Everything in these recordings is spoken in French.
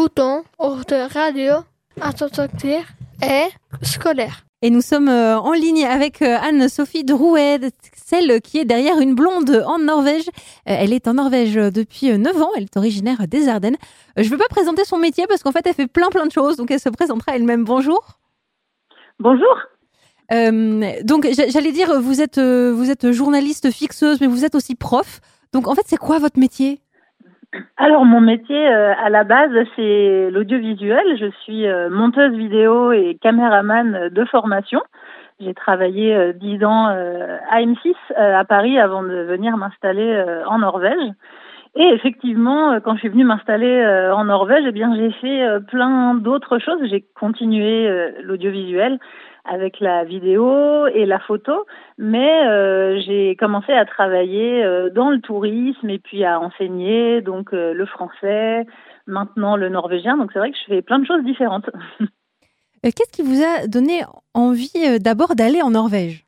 bouton de radio à sortir et scolaire. Et nous sommes euh, en ligne avec euh, Anne-Sophie Drouet, celle qui est derrière une blonde en Norvège. Euh, elle est en Norvège depuis 9 ans, elle est originaire des Ardennes. Je ne veux pas présenter son métier parce qu'en fait elle fait plein plein de choses, donc elle se présentera elle-même. Bonjour. Bonjour. donc j'allais dire, vous êtes, vous êtes journaliste fixeuse, mais vous êtes aussi prof. Donc en fait c'est quoi votre métier? Alors mon métier euh, à la base c'est l'audiovisuel. Je suis euh, monteuse vidéo et caméraman de formation. J'ai travaillé euh, dix ans à M6 à Paris avant de venir m'installer en Norvège. Et effectivement, quand je suis venue m'installer en Norvège, eh bien j'ai fait plein d'autres choses. J'ai continué l'audiovisuel avec la vidéo et la photo, mais euh, j'ai commencé à travailler euh, dans le tourisme et puis à enseigner donc euh, le français, maintenant le norvégien. Donc c'est vrai que je fais plein de choses différentes. Qu'est-ce qui vous a donné envie d'abord d'aller en Norvège?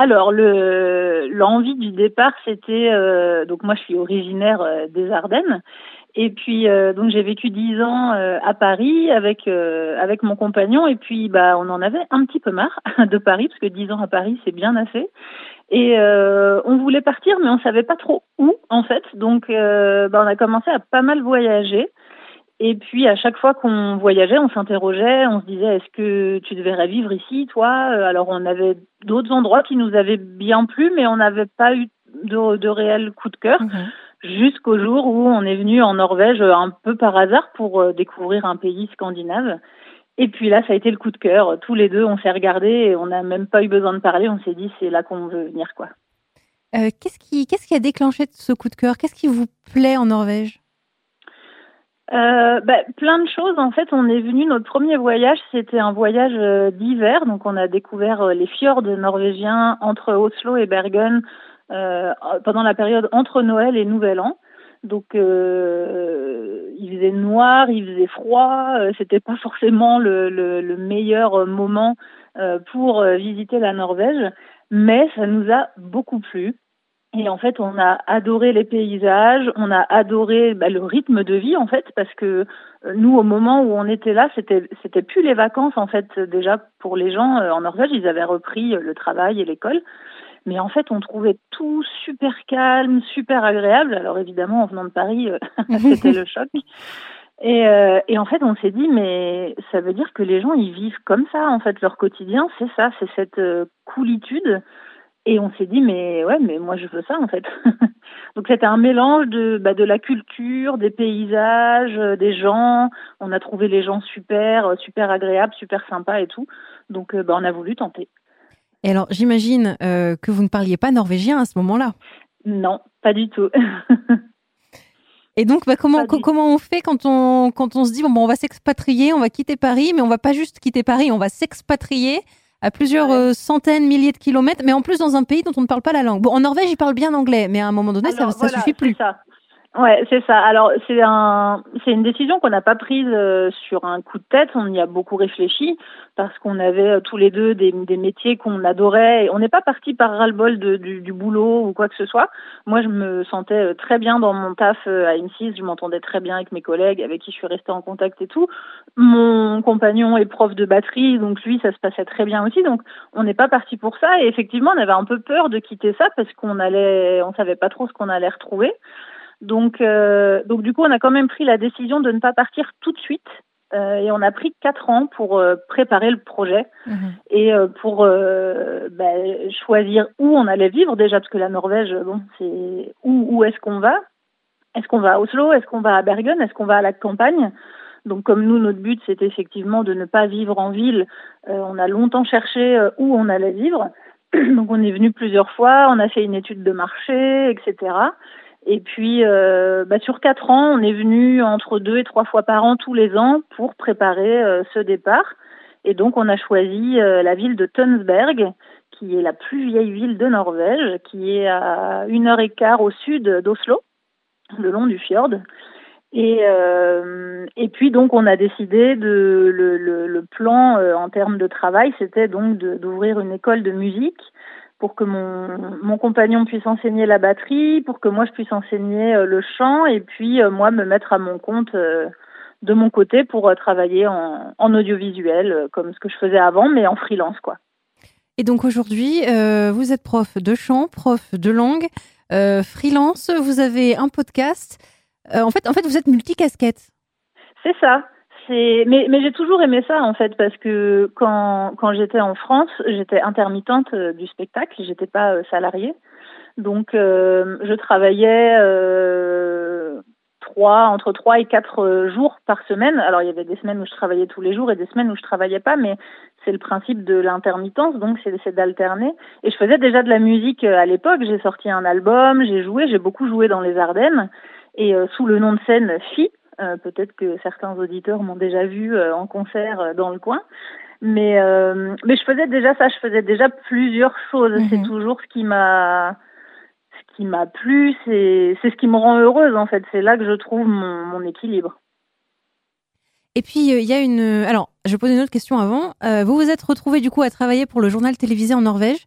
Alors, l'envie du départ, c'était donc moi je suis originaire des Ardennes. Et puis euh, donc j'ai vécu dix ans euh, à Paris avec euh, avec mon compagnon. Et puis bah on en avait un petit peu marre de Paris parce que dix ans à Paris c'est bien assez. Et on voulait partir mais on savait pas trop où en fait. Donc bah, on a commencé à pas mal voyager et puis à chaque fois qu'on voyageait on s'interrogeait on se disait est-ce que tu devrais vivre ici toi? Alors on avait d'autres endroits qui nous avaient bien plu mais on n'avait pas eu de, de réel coup de cœur. Mmh jusqu'au jour où on est venu en Norvège un peu par hasard pour euh, découvrir un pays scandinave. Et puis là, ça a été le coup de cœur. Tous les deux, on s'est regardés et on n'a même pas eu besoin de parler. On s'est dit, c'est là qu'on veut venir, quoi. Euh, qu'est-ce qui, qu'est-ce qui a déclenché ce coup de cœur? Qu'est-ce qui vous plaît en Norvège? Euh, bah, plein de choses. En fait, on est venu, notre premier voyage, c'était un voyage euh, d'hiver. Donc, on a découvert les fjords norvégiens entre Oslo et Bergen euh, pendant la période entre Noël et Nouvel An. Donc euh, il faisait noir, il faisait froid, euh, c'était pas forcément le, le, le, meilleur moment euh, pour euh, visiter la Norvège, mais ça nous a beaucoup plu. Et en fait, on a adoré les paysages, on a adoré bah, le rythme de vie en fait, parce que nous, au moment où on était là, c'était c'était plus les vacances en fait. Déjà pour les gens en Norvège, ils avaient repris le travail et l'école. Mais en fait, on trouvait tout super calme, super agréable. Alors évidemment, en venant de Paris, euh, c'était le choc. Et, euh, et, en fait, on s'est dit, mais ça veut dire que les gens, ils vivent comme ça. En fait, leur quotidien, c'est ça, c'est cette euh, coolitude. Et on s'est dit, mais ouais, mais moi, je veux ça, en fait. Donc, c'était un mélange de, bah, de la culture, des paysages, des gens. On a trouvé les gens super, super agréables, super sympas et tout. Donc, bah, on a voulu tenter. Et alors, j'imagine euh, que vous ne parliez pas norvégien à ce moment-là? Non, pas du tout. Et donc, bah, comment, comment on fait quand on, quand on se dit, bon, bon on va s'expatrier, on va quitter Paris, mais on va pas juste quitter Paris, on va s'expatrier à plusieurs euh, centaines, milliers de kilomètres, mais en plus dans un pays dont on ne parle pas la langue. Bon, en Norvège, ils parlent bien anglais, mais à un moment donné, ça suffit plus. Ça. Ouais, c'est ça. Alors c'est un, c'est une décision qu'on n'a pas prise euh, sur un coup de tête. On y a beaucoup réfléchi parce qu'on avait euh, tous les deux des, des métiers qu'on adorait. Et on n'est pas parti par ras-le-bol du, du, boulot ou quoi que ce soit. Moi, je me sentais euh, très bien dans mon taf à M6. Je m'entendais très bien avec mes collègues, avec qui je suis restée en contact et tout. Mon compagnon est prof de batterie, donc lui, ça se passait très bien aussi. Donc on n'est pas parti pour ça. Et effectivement, on avait un peu peur de quitter ça parce qu'on allait, on savait pas trop ce qu'on allait retrouver. Donc, euh, donc du coup, on a quand même pris la décision de ne pas partir tout de suite. Euh, et on a pris quatre ans pour euh, préparer le projet mhm. et euh, pour euh, bah, choisir où on allait vivre déjà parce que la Norvège, bon, c'est où, où est-ce qu'on va? Est-ce qu'on va à Oslo? Est-ce qu'on va à Bergen? Est-ce qu'on va à la campagne? Donc comme nous, notre but, c'était effectivement de ne pas vivre en ville. on a longtemps cherché où on allait vivre. Donc on est venu plusieurs fois, on a fait une étude de marché, etc. Et puis, euh, bah, sur quatre ans, on est venu entre deux et trois fois par an tous les ans pour préparer euh, ce départ. Et donc, on a choisi euh, la ville de Tønsberg, qui est la plus vieille ville de Norvège, qui est à une heure et quart au sud d'Oslo, le long du fjord. Et, euh, et puis donc on a décidé de le, le, le plan en termes de travail, c'était donc d'ouvrir une école de musique pour que mon, mon compagnon puisse enseigner la batterie, pour que moi je puisse enseigner le chant et puis moi me mettre à mon compte de mon côté pour travailler en, en audiovisuel comme ce que je faisais avant mais en freelance quoi. Et donc aujourd'hui, vous êtes prof de chant, prof de langue, freelance, vous avez un podcast. en, fait, en fait, vous êtes multicasquette. C'est ça. Mais, mais j'ai toujours aimé ça en fait parce que quand, quand j'étais en France, j'étais intermittente euh, du spectacle, j'étais pas euh, salariée. Donc euh, je travaillais euh, trois, entre trois et quatre jours par semaine. Alors il y avait des semaines où je travaillais tous les jours et des semaines où je travaillais pas, mais c'est le principe de l'intermittence, donc c'est d'alterner. Et je faisais déjà de la musique à l'époque. J'ai sorti un album, j'ai joué, j'ai beaucoup joué dans les Ardennes et sous le nom de scène Phi. Euh, peut-être que certains auditeurs m'ont déjà vu euh, en concert euh, dans le coin. Mais, mais je faisais déjà ça, je faisais déjà plusieurs choses. Mhm. C'est toujours ce qui m'a ce qui m'a plu, c'est ce qui me rend heureuse en fait. C'est là que je trouve mon, mon équilibre. Et puis il y a une. Alors, je poser une autre question avant. vous vous êtes retrouvé du coup à travailler pour le journal télévisé en Norvège.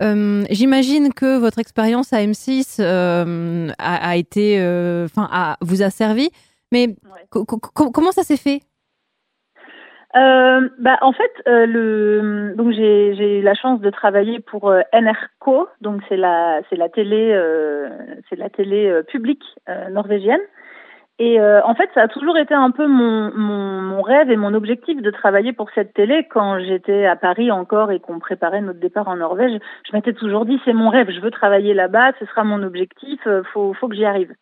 J'imagine que votre expérience à M6 a, a, été, enfin, vous a servi. Mais comment ça s'est fait? Euh, bah, en fait, euh, le, donc j'ai eu la chance de travailler pour euh, NRK, donc c'est la c'est la télé c'est la télé publique norvégienne. Et en fait, ça a toujours été un peu mon, mon, mon, rêve et mon objectif de travailler pour cette télé quand j'étais à Paris encore et qu'on préparait notre départ en Norvège. Je m'étais toujours dit c'est mon rêve, je veux travailler là-bas, ce sera mon objectif, faut faut que j'y arrive.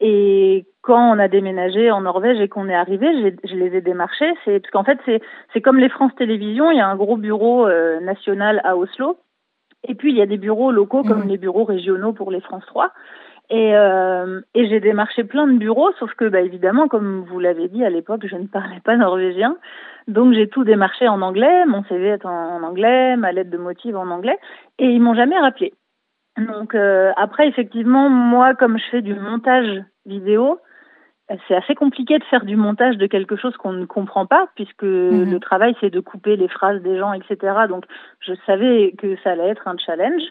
Et quand on a déménagé en Norvège et qu'on est arrivé, je les ai démarchés. C'est parce qu'en fait c'est comme les France Télévisions, il y a un gros bureau euh, national à Oslo, et puis il y a des bureaux locaux comme mmh. les bureaux régionaux pour les France 3. Et, euh, et j'ai démarché plein de bureaux, sauf que bah, évidemment, comme vous l'avez dit à l'époque, je ne parlais pas norvégien, donc j'ai tout démarché en anglais. Mon CV est en, en anglais, ma lettre de motive en anglais, et ils m'ont jamais rappelé. Donc euh, après, effectivement, moi, comme je fais du montage vidéo, c'est assez compliqué de faire du montage de quelque chose qu'on ne comprend pas, puisque mhm. le travail, c'est de couper les phrases des gens, etc. Donc, je savais que ça allait être un challenge.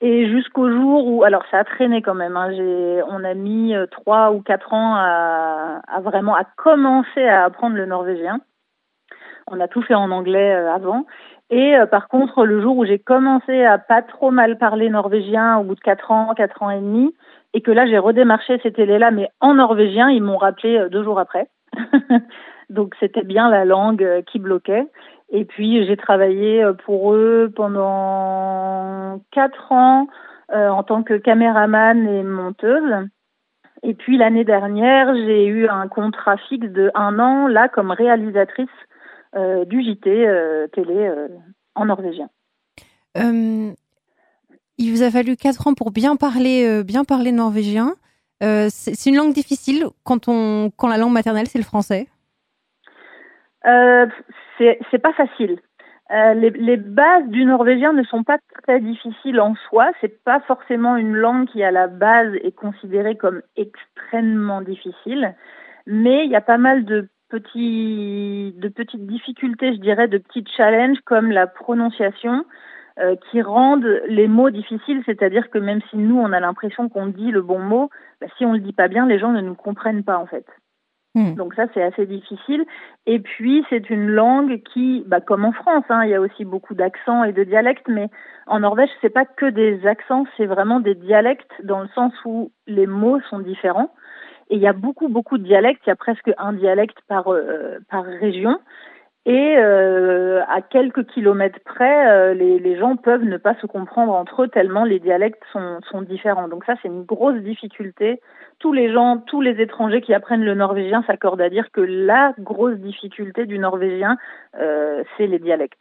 Et jusqu'au jour où, alors ça a traîné quand même. Hein, j'ai, on a mis euh, trois ou quatre ans à, à, vraiment à commencer à apprendre le norvégien. On a tout fait en anglais euh, avant. Et euh, par contre, le jour où j'ai commencé à pas trop mal parler norvégien, au bout de quatre ans, quatre ans et demi, et que là j'ai redémarché ces télés-là, mais en norvégien, ils m'ont rappelé euh, deux jours après. Donc c'était bien la langue euh, qui bloquait. Et puis j'ai travaillé pour eux pendant quatre ans en tant que caméraman et monteuse. Et puis l'année dernière, j'ai eu un contrat fixe de un an là comme réalisatrice euh, du JT euh, télé euh, en norvégien. il vous a fallu quatre ans pour bien parler, bien parler norvégien. c'est une langue difficile quand, on, quand la langue maternelle, c'est le français C'est pas facile. les, les, bases du norvégien ne sont pas très difficiles en soi. C'est pas forcément une langue qui à la base est considérée comme extrêmement difficile, mais il y a pas mal de petits, de petites difficultés, je dirais, de petits challenges comme la prononciation euh, qui rendent les mots difficiles, c'est-à-dire que même si nous, on a l'impression qu'on dit le bon mot, bah, si on le dit pas bien, les gens ne nous comprennent pas en fait. Hmm. Donc ça, c'est assez difficile. Et puis, c'est une langue qui, bah, comme en France, hein, il y a aussi beaucoup d'accents et de dialectes, mais en Norvège, c'est pas que des accents, c'est vraiment des dialectes dans le sens où les mots sont différents. Et il y a beaucoup, beaucoup de dialectes. Il y a presque un dialecte par, euh, par région. Et euh, à quelques kilomètres près, euh, les, les, gens peuvent ne pas se comprendre entre eux tellement les dialectes sont, sont différents. Donc ça, c'est une grosse difficulté. Tous les gens, tous les étrangers qui apprennent le norvégien s'accordent à dire que la grosse difficulté du norvégien, c'est les dialectes.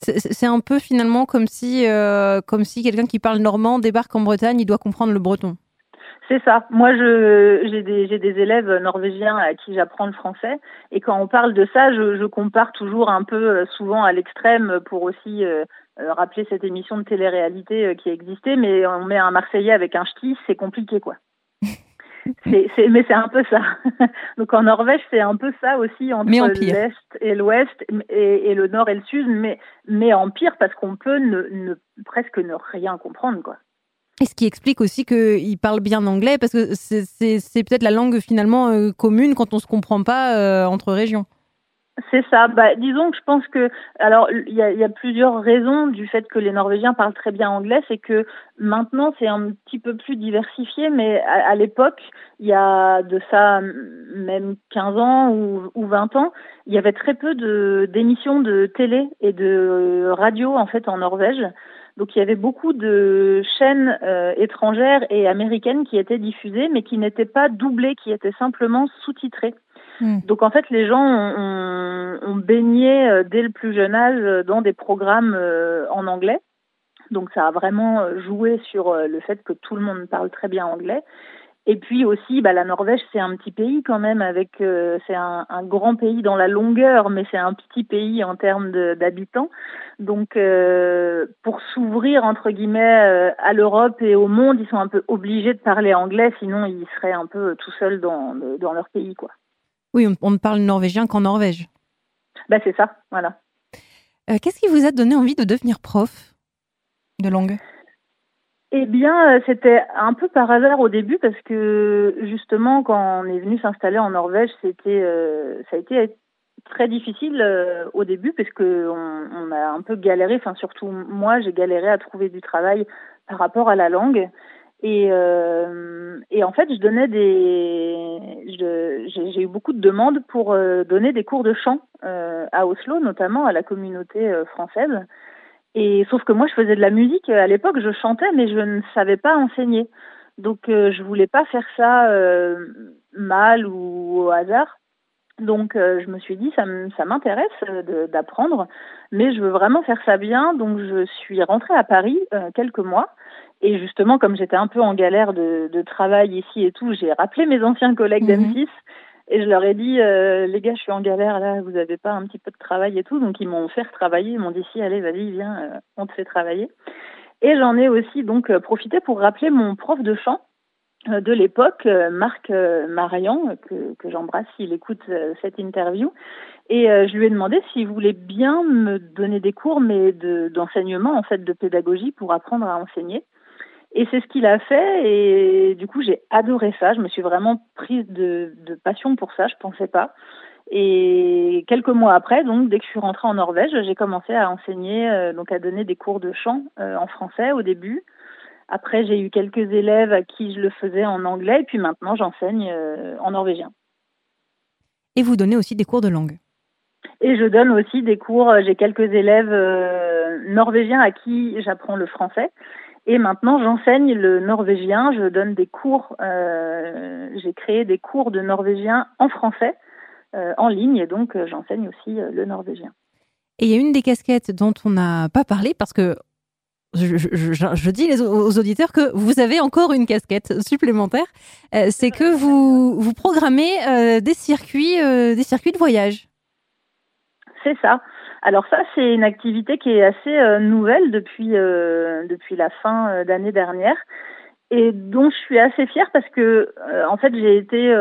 C'est un peu finalement comme si, comme si quelqu'un qui parle normand débarque en Bretagne, il doit comprendre le breton. C'est ça. Moi, je j'ai des j'ai des élèves norvégiens à qui j'apprends le français et quand on parle de ça, je, je compare toujours un peu euh, souvent à l'extrême pour aussi euh, euh, rappeler cette émission de télé-réalité qui existait, mais on met un Marseillais avec un ch'ti, c'est compliqué quoi. mais c'est un peu ça. Donc en Norvège, c'est un peu ça aussi entre l'est et l'ouest et, et, le nord et le sud, mais mais en pire parce qu'on peut ne, ne, presque ne rien comprendre quoi. Ce qui explique aussi qu'il parle bien anglais, parce que c'est peut-être la langue finalement euh, commune quand on ne se comprend pas euh, entre régions. C'est ça. Bah, disons que je pense que, alors, il y a, plusieurs raisons du fait que les Norvégiens parlent très bien anglais. C'est que maintenant, c'est un petit peu plus diversifié, mais à, l'époque, il y a de ça même 15 ans ou, ou 20 ans, il y avait très peu d'émissions de télé et de radio en fait en Norvège. Donc il y avait beaucoup de chaînes euh, étrangères et américaines qui étaient diffusées, mais qui n'étaient pas doublées, qui étaient simplement sous-titrées. Hmm. Donc en fait, les gens ont, ont, baigné euh, dès le plus jeune âge dans des programmes euh, en anglais. Donc ça a vraiment joué sur le fait que tout le monde parle très bien anglais. Et puis aussi, bah, la Norvège, c'est un petit pays quand même, avec euh, c'est un, un, grand pays dans la longueur, mais c'est un petit pays en termes d'habitants. Donc, euh, pour s'ouvrir entre guillemets euh, à l'Europe et au monde, ils sont un peu obligés de parler anglais, sinon ils seraient un peu tout seuls dans, dans leur pays, quoi. Oui, on, ne parle norvégien qu'en Norvège. Bah c'est ça, voilà. Qu'est-ce qui vous a donné envie de devenir prof de langue? Eh bien, euh, c'était un peu par hasard au début parce que justement, quand on est venu s'installer en Norvège, c'était, euh, ça a été très difficile euh, au début parce que on, a un peu galéré. Enfin, surtout moi, j'ai galéré à trouver du travail par rapport à la langue. Et, et en fait, je donnais des, j'ai eu beaucoup de demandes pour donner des cours de chant à Oslo, notamment à la communauté française. Et sauf que moi, je faisais de la musique à l'époque, je chantais, mais je ne savais pas enseigner. Donc, euh, je voulais pas faire ça euh, mal ou au hasard. Donc, euh, je me suis dit, ça m'intéresse d'apprendre, mais je veux vraiment faire ça bien. Donc, je suis rentrée à Paris quelques mois. Et justement, comme j'étais un peu en galère de, de travail ici et tout, j'ai rappelé mes anciens collègues mmh d'M6 et je leur ai dit, euh, les gars, je suis en galère là, vous avez pas un petit peu de travail et tout. Donc ils m'ont fait travailler, ils m'ont dit, si, allez, vas-y, viens, euh, on te fait travailler. Et j'en ai aussi donc euh, profité pour rappeler mon prof de chant de l'époque, Marc Marian, que, que j'embrasse s'il écoute cette interview. Et je lui ai demandé s'il voulait bien me donner des cours, mais d'enseignement, en fait, de pédagogie pour apprendre à enseigner. Et c'est ce qu'il a fait et du coup j'ai adoré ça. Je me suis vraiment prise de, de, passion pour ça. Je pensais pas. Et quelques mois après, donc dès que je suis rentrée en Norvège, j'ai commencé à enseigner, euh, donc à donner des cours de chant euh, en français au début. Après, j'ai eu quelques élèves à qui je le faisais en anglais et puis maintenant j'enseigne euh, en norvégien. Et vous donnez aussi des cours de langue? Et je donne aussi des cours. J'ai quelques élèves norvégiens à qui j'apprends le français et maintenant, j'enseigne le norvégien. Je donne des cours. Euh, j'ai créé des cours de norvégien en français euh, en ligne, et donc euh, j'enseigne aussi le norvégien. Et il y a une des casquettes dont on n'a pas parlé parce que je, je, je, je, dis aux auditeurs que vous avez encore une casquette supplémentaire, c'est que vous, vous programmez des circuits, des circuits de voyage. C'est ça. Alors ça, c'est une activité qui est assez euh, nouvelle depuis euh, depuis la fin euh, d'année dernière et dont je suis assez fière parce que en fait j'ai été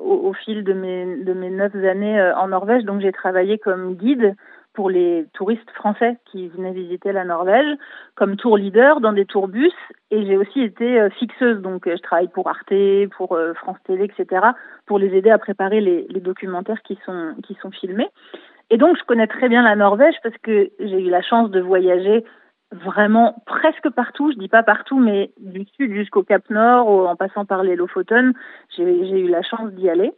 au, fil de mes de mes neuf années en Norvège. Donc j'ai travaillé comme guide pour les touristes français qui venaient visiter la Norvège comme tour leader dans des tourbus et j'ai aussi été fixeuse. Donc je travaille pour Arte pour France Télé etc pour les aider à préparer les, les documentaires qui sont qui sont filmés et donc, je connais très bien la Norvège parce que j'ai eu la chance de voyager vraiment presque partout, je dis pas partout, mais du sud jusqu'au Cap Nord, en passant par les Lofoten, j'ai eu la chance d'y aller.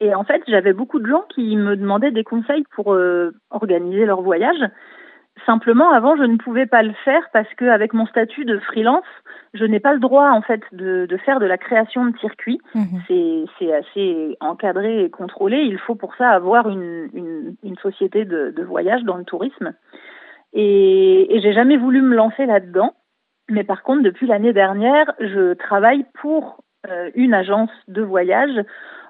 Et en fait, j'avais beaucoup de gens qui me demandaient des conseils pour euh, organiser leur voyage. Simplement, avant, je ne pouvais pas le faire parce qu'avec mon statut de freelance, je n'ai pas le droit en fait de, de faire de la création de circuits. Mhm. C'est assez encadré et contrôlé. Il faut pour ça avoir une, une, une société de, de, voyage dans le tourisme. Et, et j'ai jamais voulu me lancer là-dedans. Mais par contre, depuis l'année dernière, je travaille pour euh, une agence de voyage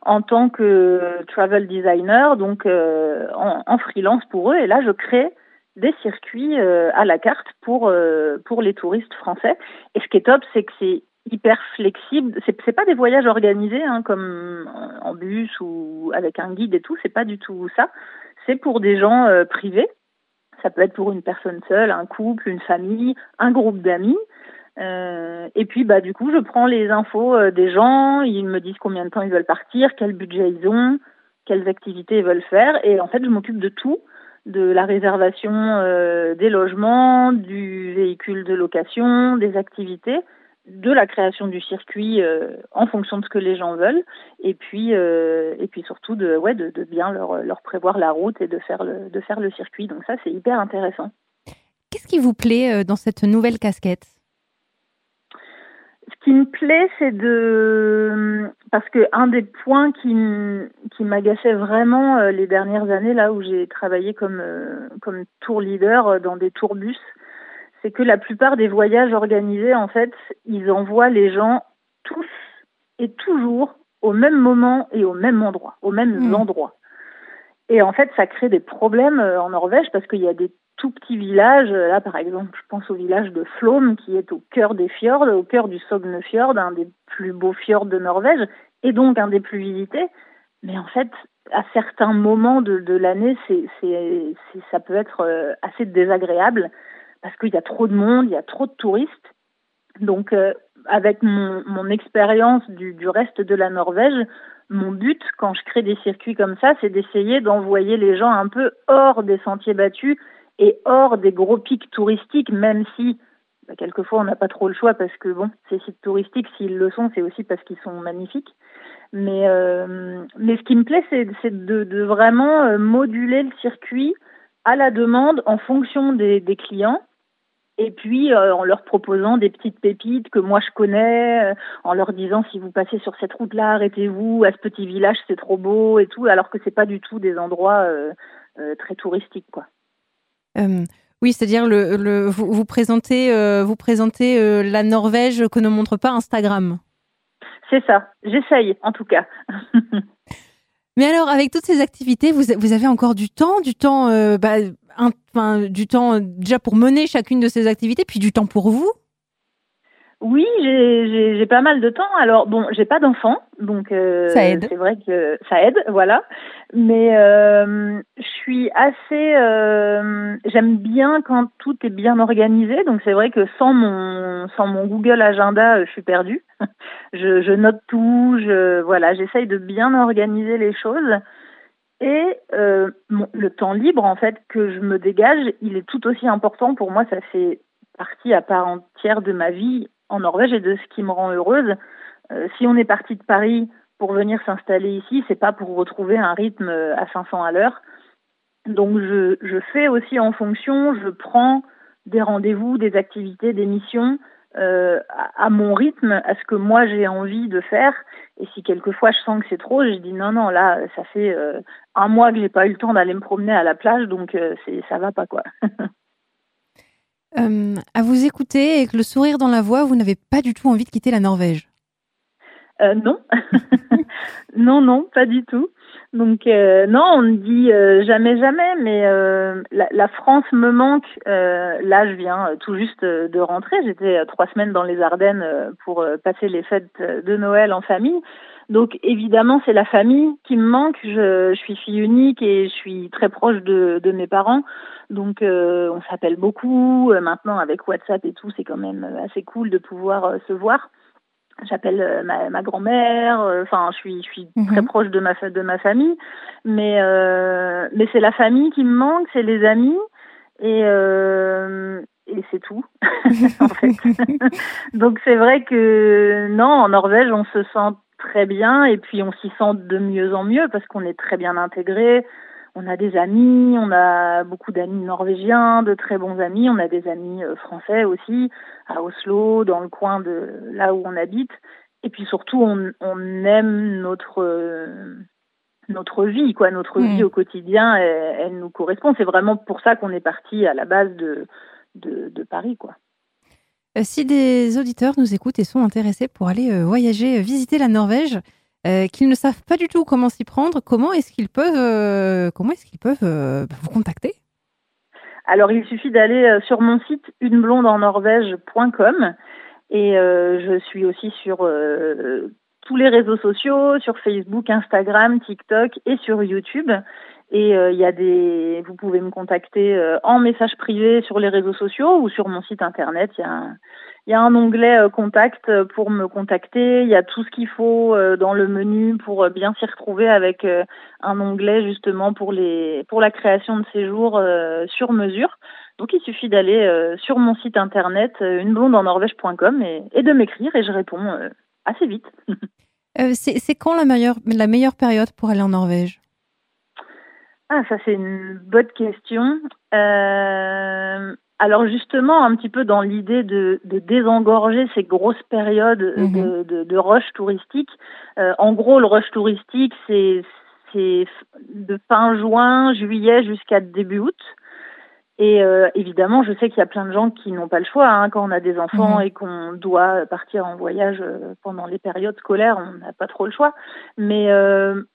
en tant que travel designer, donc euh, en, en, freelance pour eux. Et là, je crée des circuits euh, à la carte pour euh, pour les touristes français. Et ce qui est top, c'est que c'est hyper flexible. C'est, c'est pas des voyages organisés hein, comme en bus ou avec un guide et tout. C'est pas du tout ça. C'est pour des gens euh, privés. Ça peut être pour une personne seule, un couple, une famille, un groupe d'amis. Euh, et puis bah du coup je prends les infos euh, des gens, ils me disent combien de temps ils veulent partir, quel budget ils ont, quelles activités ils veulent faire et en fait je m'occupe de tout de la réservation euh, des logements, du véhicule de location, des activités, de la création du circuit euh, en fonction de ce que les gens veulent, et puis euh, et puis surtout de ouais de, de bien leur, leur prévoir la route et de faire le de faire le circuit. Donc ça c'est hyper intéressant. Qu'est-ce qui vous plaît dans cette nouvelle casquette? Ce qui me plaît, c'est de parce que un des points qui qui m'agaçait vraiment euh, les dernières années là où j'ai travaillé comme euh, comme tour leader euh, dans des tourbus, c'est que la plupart des voyages organisés en fait, ils envoient les gens tous et toujours au même moment et au même endroit, au même mmh. endroit. Et en fait, ça crée des problèmes en Norvège parce qu'il y a des tout petit village. Là, par exemple, je pense au village de Flåm, qui est au cœur des fjords, au cœur du Sognefjord, un des plus beaux fjords de Norvège, et donc un des plus visités. Mais en fait, à certains moments de, l'année, c'est, c'est, ça peut être euh, assez désagréable parce qu'il y a trop de monde, il y a trop de touristes. Donc, euh, avec mon, expérience du reste de la Norvège, mon but quand je crée des circuits comme ça, c'est d'essayer d'envoyer les gens un peu hors des sentiers battus et hors des gros pics touristiques, même si bah, quelquefois on n'a pas trop le choix parce que bon, ces sites touristiques, s'ils le sont, c'est aussi parce qu'ils sont magnifiques. Mais euh, mais ce qui me plaît, c'est, de, de, vraiment euh, moduler le circuit à la demande en fonction des, des clients. Et puis euh, en leur proposant des petites pépites que moi je connais, en leur disant si vous passez sur cette route-là, arrêtez-vous à ce petit village, c'est trop beau et tout, alors que c'est pas du tout des endroits très touristiques quoi. Euh, oui, c'est-à-dire le, le, vous, vous présentez, euh, vous présentez euh, la Norvège que ne montre pas Instagram. C'est ça, j'essaye en tout cas. Mais alors, avec toutes ces activités, vous, vous avez encore du temps, du temps, bah, enfin, du temps déjà pour mener chacune de ces activités, puis du temps pour vous? Oui, j'ai pas mal de temps. Alors bon, j'ai pas d'enfants, donc euh, c'est vrai que ça aide, voilà. Mais euh, je suis assez, euh, j'aime bien quand tout est bien organisé. Donc c'est vrai que sans mon sans mon Google Agenda, je suis perdue. je, je note tout, je voilà, j'essaye de bien organiser les choses. Et mon, le temps libre en fait que je me dégage, il est tout aussi important pour moi. Ça fait partie à part entière de ma vie en Norvège et de ce qui me rend heureuse. Euh, si on est parti de Paris pour venir s'installer ici, c'est pas pour retrouver un rythme euh, à 500 à l'heure. Donc je, fais aussi en fonction, je prends des rendez-vous, des activités, des missions euh, à, mon rythme, à ce que moi j'ai envie de faire. Et si quelquefois je sens que c'est trop, je dis non non là ça fait un mois que j'ai pas eu le temps d'aller me promener à la plage, donc euh, c'est ça va pas quoi. Euh, à vous écouter et que le sourire dans la voix, vous n'avez pas du tout envie de quitter la Norvège euh, Non, non, non, pas du tout. Donc euh, non, on ne dit jamais, jamais, mais la, France me manque. là, je viens tout juste de rentrer. J'étais trois semaines dans les Ardennes pour passer les fêtes de Noël en famille. Donc évidemment, c'est la famille qui me manque. Je, je, suis fille unique et je suis très proche de, de mes parents. Donc euh, on s'appelle beaucoup. Euh, maintenant avec WhatsApp et tout, c'est quand même euh, assez cool de pouvoir se voir. J'appelle ma, ma grand-mère. Enfin, je suis, je suis mhm. très proche de ma de ma famille, mais mais c'est la famille qui me manque, c'est les amis et et c'est tout en fait. Donc c'est vrai que non, en Norvège, on se sent très bien et puis on s'y sent de mieux en mieux parce qu'on est très bien intégré on a des amis, on a beaucoup d'amis norvégiens, de très bons amis, on a des amis euh, français aussi, à Oslo, dans le coin de là où on habite. Et puis surtout, on, on aime notre euh, notre vie, quoi, notre mmh. vie au quotidien, elle, elle nous correspond. C'est vraiment pour ça qu'on est parti à la base de, de, de Paris, quoi. Euh, si des auditeurs nous écoutent et sont intéressés pour aller voyager, visiter la Norvège, euh, qu'ils ne savent pas du tout comment s'y prendre, comment est-ce qu'ils peuvent, euh, comment est-ce qu'ils peuvent euh, vous contacter? Alors, il suffit d'aller sur mon site uneblondeennorvège.com Et je suis aussi sur tous les réseaux sociaux, sur Facebook, Instagram, TikTok et sur YouTube. Et il y a des, vous pouvez me contacter en message privé sur les réseaux sociaux ou sur mon site internet. Il y a un, onglet euh, contact euh, pour me contacter. Il y a tout ce qu'il faut euh, dans le menu pour bien s'y retrouver avec un onglet justement pour les pour la création de séjours sur mesure. Donc il suffit d'aller sur mon site internet uneblondenorvège.com et, et de m'écrire et je réponds assez vite. c'est quand la meilleure la meilleure période pour aller en Norvège? Ah ça c'est une bonne question. Euh, alors justement, un petit peu dans l'idée de, désengorger ces grosses périodes mhm. de, rush touristique. Euh, en gros, le rush touristique, c'est de fin juin, juillet jusqu'à début août. Et euh, évidemment, je sais qu'il y a plein de gens qui n'ont pas le choix hein, quand on a des enfants mhm. et qu'on doit partir en voyage euh, pendant les périodes scolaires, on n'a pas trop le choix. Mais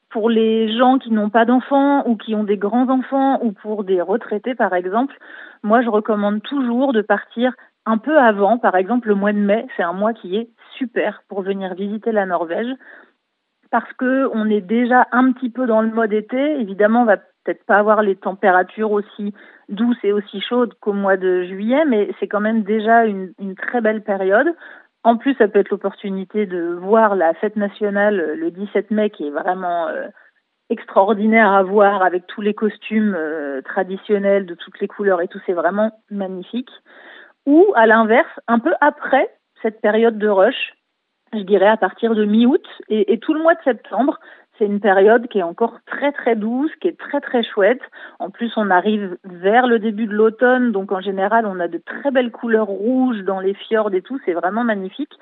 pour les gens qui n'ont pas d'enfants ou qui ont des grands enfants ou pour des retraités par exemple, moi je recommande toujours de partir un peu avant, par exemple le mois de mai, c'est un mois qui est super pour venir visiter la Norvège parce que on est déjà un petit peu dans le mode été. Évidemment, on va peut-être pas avoir les températures aussi douces et aussi chaudes qu'au mois de juillet, mais c'est quand même déjà une, très belle période. En plus, ça peut être l'opportunité de voir la fête nationale euh, le 17 mai, qui est vraiment euh, extraordinaire à voir avec tous les costumes euh, traditionnels de toutes les couleurs et tout. C'est vraiment magnifique. Ou à l'inverse, un peu après cette période de rush, je dirais à partir de mi-août et, tout le mois de septembre, c'est une période qui est encore très très douce, qui est très très chouette. En plus, on arrive vers le début de l'automne, donc en général, on a de très belles couleurs rouges dans les fjords et tout, c'est vraiment magnifique.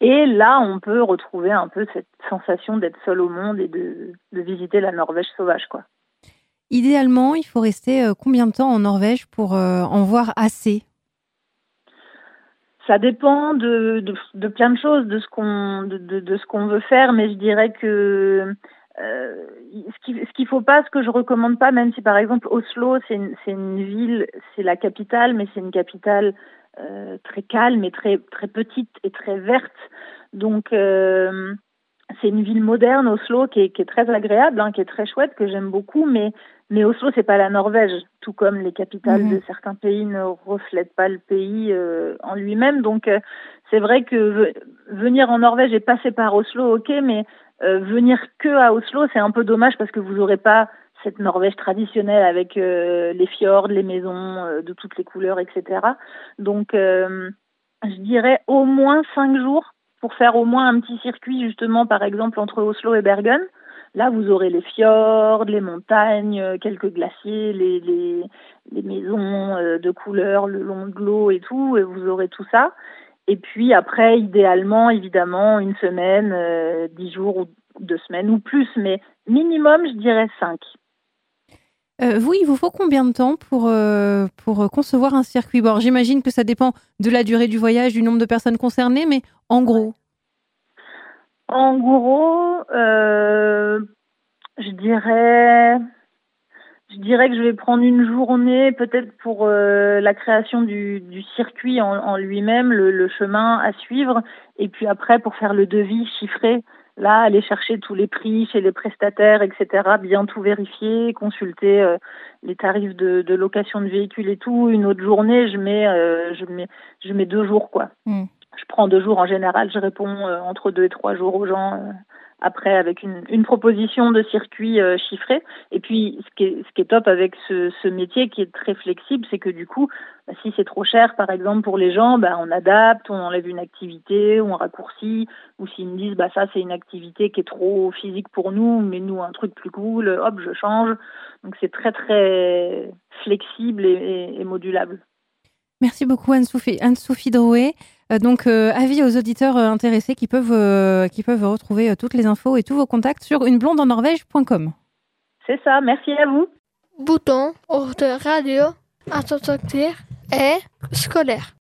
Et là, on peut retrouver un peu cette sensation d'être seul au monde et de, visiter la Norvège sauvage, quoi. Idéalement, il faut rester euh, combien de temps en Norvège pour euh, en voir assez? Ça dépend de, plein de choses, de ce qu'on veut faire, mais je dirais que euh, ce qu'il ce faut pas, ce que je recommande pas, même si par exemple Oslo c'est une, ville, c'est la capitale, mais c'est une capitale euh, très calme et très très petite et très verte, donc euh, c'est une ville moderne, Oslo, qui est, qui est très agréable, hein, qui est très chouette, que j'aime beaucoup, mais mais Oslo, c'est pas la Norvège, tout comme les capitales mhm. de certains pays ne reflètent pas le pays euh, en lui-même. Donc, euh, c'est vrai que venir en Norvège et passer par Oslo, ok, mais euh, venir que à Oslo, c'est un peu dommage parce que vous n'aurez pas cette Norvège traditionnelle avec les fjords, les maisons de toutes les couleurs, etc. Donc, je dirais au moins cinq jours pour faire au moins un petit circuit justement, par exemple, entre Oslo et Bergen. Là, vous aurez les fjords, les montagnes, euh, quelques glaciers, les, maisons euh, de couleur le long de l'eau et tout, et vous aurez tout ça. Et puis après, idéalement, évidemment, une semaine, euh, dix jours ou deux semaines ou plus, mais minimum, je dirais cinq. vous, il vous faut combien de temps pour, pour concevoir un circuit bord? J'imagine que ça dépend de la durée du voyage, du nombre de personnes concernées, mais en gros. En gros, euh, je dirais, je dirais que je vais prendre une journée peut-être pour euh, la création du, du circuit en, en lui-même, le, le, chemin à suivre, et puis après pour faire le devis chiffré. Là, aller chercher tous les prix chez les prestataires, etc. Bien tout vérifier, consulter euh, les tarifs de, de, location de véhicules et tout. Une autre journée, je mets, euh, je mets, je mets deux jours quoi. Hmm je prends deux jours en général, je réponds euh, entre deux et trois jours aux gens euh, après avec une, proposition de circuit euh, chiffré. Et puis ce qui est, top avec ce, métier qui est très flexible, c'est que du coup, bah, si c'est trop cher par exemple pour les gens, bah, on adapte, on enlève une activité, on raccourcit, ou s'ils me disent bah ça c'est une activité qui est trop physique pour nous, mais nous un truc plus cool, hop je change. Donc c'est très très flexible et, modulable. Merci beaucoup Anne-Sophie Anne Drouet. Euh, donc, euh, avis aux auditeurs euh, intéressés qui peuvent, qui peuvent retrouver toutes les infos et tous vos contacts sur uneblonde-en-norvège.com. C'est ça, merci à vous. Bouton, de radio, à et scolaire.